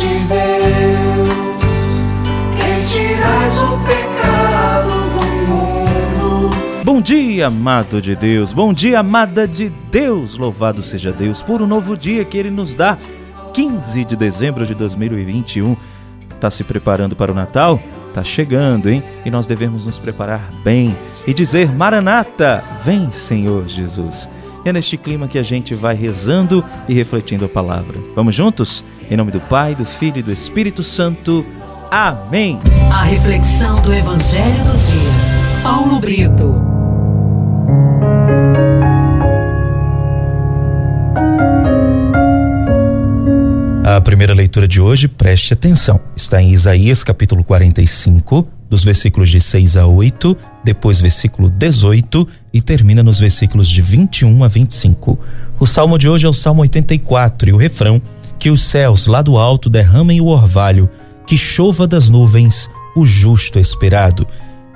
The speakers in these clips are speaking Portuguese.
de Deus, que tirais o pecado do mundo. Bom dia, amado de Deus. Bom dia, amada de Deus. Louvado seja Deus por um novo dia que Ele nos dá. 15 de dezembro de 2021. Tá se preparando para o Natal? Tá chegando, hein? E nós devemos nos preparar bem e dizer: Maranata, vem, Senhor Jesus. E é neste clima que a gente vai rezando e refletindo a palavra. Vamos juntos? Em nome do Pai, do Filho e do Espírito Santo. Amém. A reflexão do Evangelho do Dia. Paulo Brito. A primeira leitura de hoje, preste atenção, está em Isaías capítulo 45, dos versículos de 6 a 8, depois versículo 18 e termina nos versículos de 21 a 25. O salmo de hoje é o Salmo 84 e o refrão: Que os céus lá do alto derramem o orvalho, que chova das nuvens o justo esperado.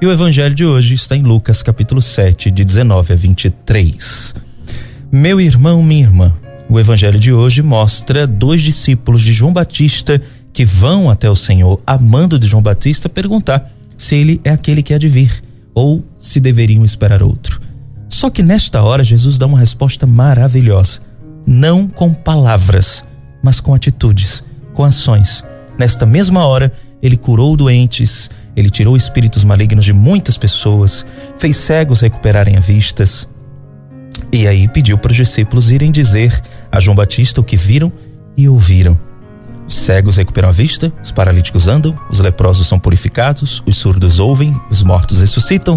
E o evangelho de hoje está em Lucas capítulo 7, de 19 a 23. Meu irmão, minha irmã, o evangelho de hoje mostra dois discípulos de João Batista que vão até o Senhor, amando de João Batista, perguntar se ele é aquele que há de vir ou se deveriam esperar outro. Só que nesta hora Jesus dá uma resposta maravilhosa, não com palavras, mas com atitudes, com ações. Nesta mesma hora, ele curou doentes, ele tirou espíritos malignos de muitas pessoas, fez cegos recuperarem a vistas, e aí pediu para os discípulos irem dizer a João Batista o que viram e ouviram. Os cegos recuperam a vista, os paralíticos andam, os leprosos são purificados, os surdos ouvem, os mortos ressuscitam,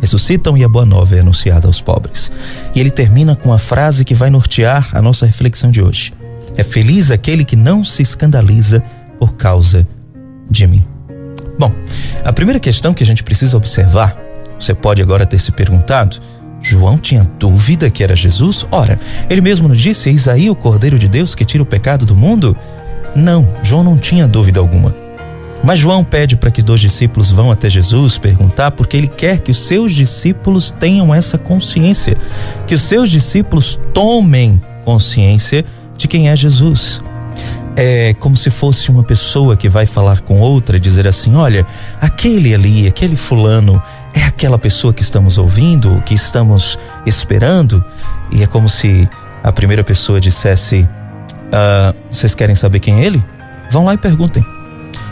ressuscitam e a boa nova é anunciada aos pobres. E ele termina com a frase que vai nortear a nossa reflexão de hoje. É feliz aquele que não se escandaliza por causa de mim. Bom, a primeira questão que a gente precisa observar, você pode agora ter se perguntado, João tinha dúvida que era Jesus? Ora, ele mesmo nos disse: Eis aí o Cordeiro de Deus que tira o pecado do mundo? Não, João não tinha dúvida alguma. Mas João pede para que dois discípulos vão até Jesus perguntar, porque ele quer que os seus discípulos tenham essa consciência, que os seus discípulos tomem consciência de quem é Jesus. É como se fosse uma pessoa que vai falar com outra e dizer assim: olha, aquele ali, aquele fulano, é aquela pessoa que estamos ouvindo, que estamos esperando, e é como se a primeira pessoa dissesse: ah, Vocês querem saber quem é ele? Vão lá e perguntem.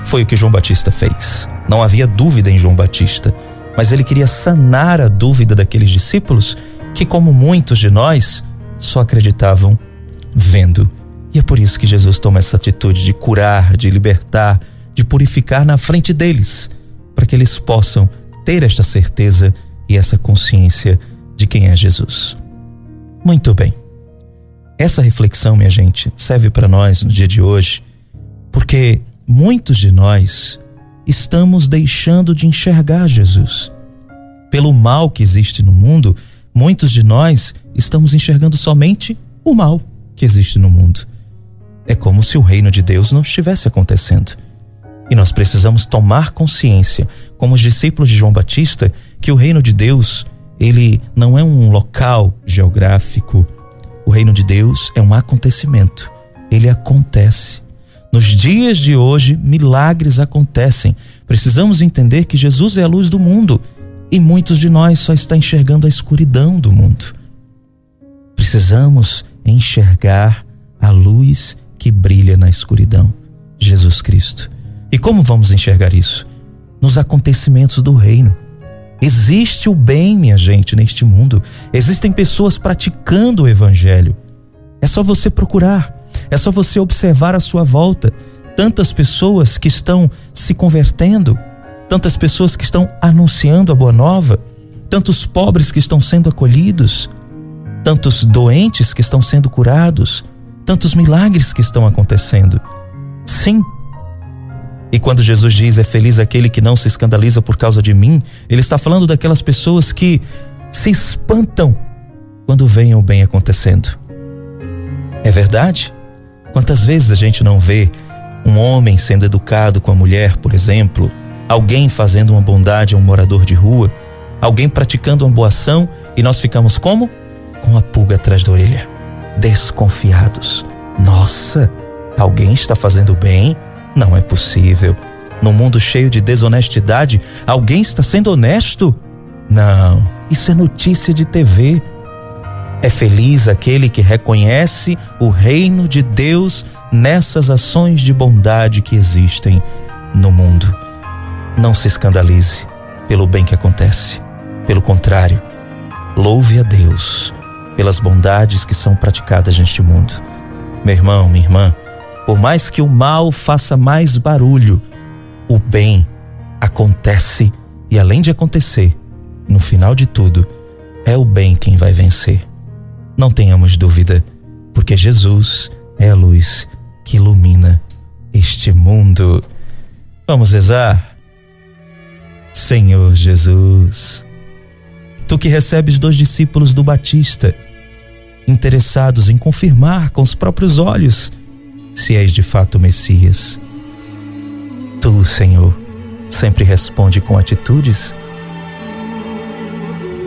Foi o que João Batista fez. Não havia dúvida em João Batista, mas ele queria sanar a dúvida daqueles discípulos que, como muitos de nós, só acreditavam vendo. E é por isso que Jesus toma essa atitude de curar, de libertar, de purificar na frente deles, para que eles possam ter esta certeza e essa consciência de quem é Jesus. Muito bem. Essa reflexão, minha gente, serve para nós no dia de hoje, porque muitos de nós estamos deixando de enxergar Jesus. Pelo mal que existe no mundo, muitos de nós estamos enxergando somente o mal que existe no mundo. É como se o reino de Deus não estivesse acontecendo. E nós precisamos tomar consciência, como os discípulos de João Batista, que o reino de Deus, ele não é um local geográfico. O reino de Deus é um acontecimento. Ele acontece. Nos dias de hoje, milagres acontecem. Precisamos entender que Jesus é a luz do mundo e muitos de nós só estão enxergando a escuridão do mundo. Precisamos enxergar a luz que brilha na escuridão, Jesus Cristo. E como vamos enxergar isso? Nos acontecimentos do reino. Existe o bem, minha gente, neste mundo. Existem pessoas praticando o evangelho. É só você procurar, é só você observar à sua volta tantas pessoas que estão se convertendo, tantas pessoas que estão anunciando a boa nova, tantos pobres que estão sendo acolhidos, tantos doentes que estão sendo curados, tantos milagres que estão acontecendo. Sim, e quando Jesus diz é feliz aquele que não se escandaliza por causa de mim, ele está falando daquelas pessoas que se espantam quando veem o bem acontecendo. É verdade? Quantas vezes a gente não vê um homem sendo educado com a mulher, por exemplo, alguém fazendo uma bondade a um morador de rua, alguém praticando uma boa ação e nós ficamos como? Com a pulga atrás da orelha, desconfiados. Nossa, alguém está fazendo bem? Não é possível. No mundo cheio de desonestidade, alguém está sendo honesto? Não, isso é notícia de TV. É feliz aquele que reconhece o reino de Deus nessas ações de bondade que existem no mundo. Não se escandalize pelo bem que acontece. Pelo contrário, louve a Deus pelas bondades que são praticadas neste mundo. Meu irmão, minha irmã, por mais que o mal faça mais barulho, o bem acontece e além de acontecer, no final de tudo, é o bem quem vai vencer. Não tenhamos dúvida, porque Jesus é a luz que ilumina este mundo. Vamos rezar? Senhor Jesus, tu que recebes dois discípulos do Batista, interessados em confirmar com os próprios olhos se és de fato o Messias. Tu, Senhor, sempre responde com atitudes.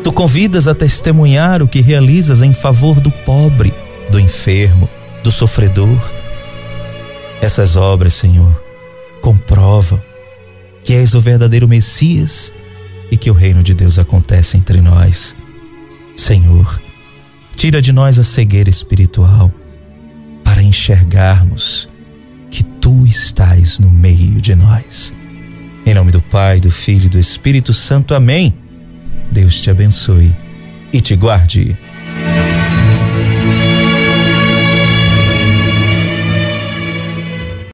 Tu convidas a testemunhar o que realizas em favor do pobre, do enfermo, do sofredor. Essas obras, Senhor, comprovam que és o verdadeiro Messias e que o reino de Deus acontece entre nós. Senhor, tira de nós a cegueira espiritual para enxergarmos que tu estás no meio de nós. Em nome do Pai, do Filho e do Espírito Santo. Amém. Deus te abençoe e te guarde.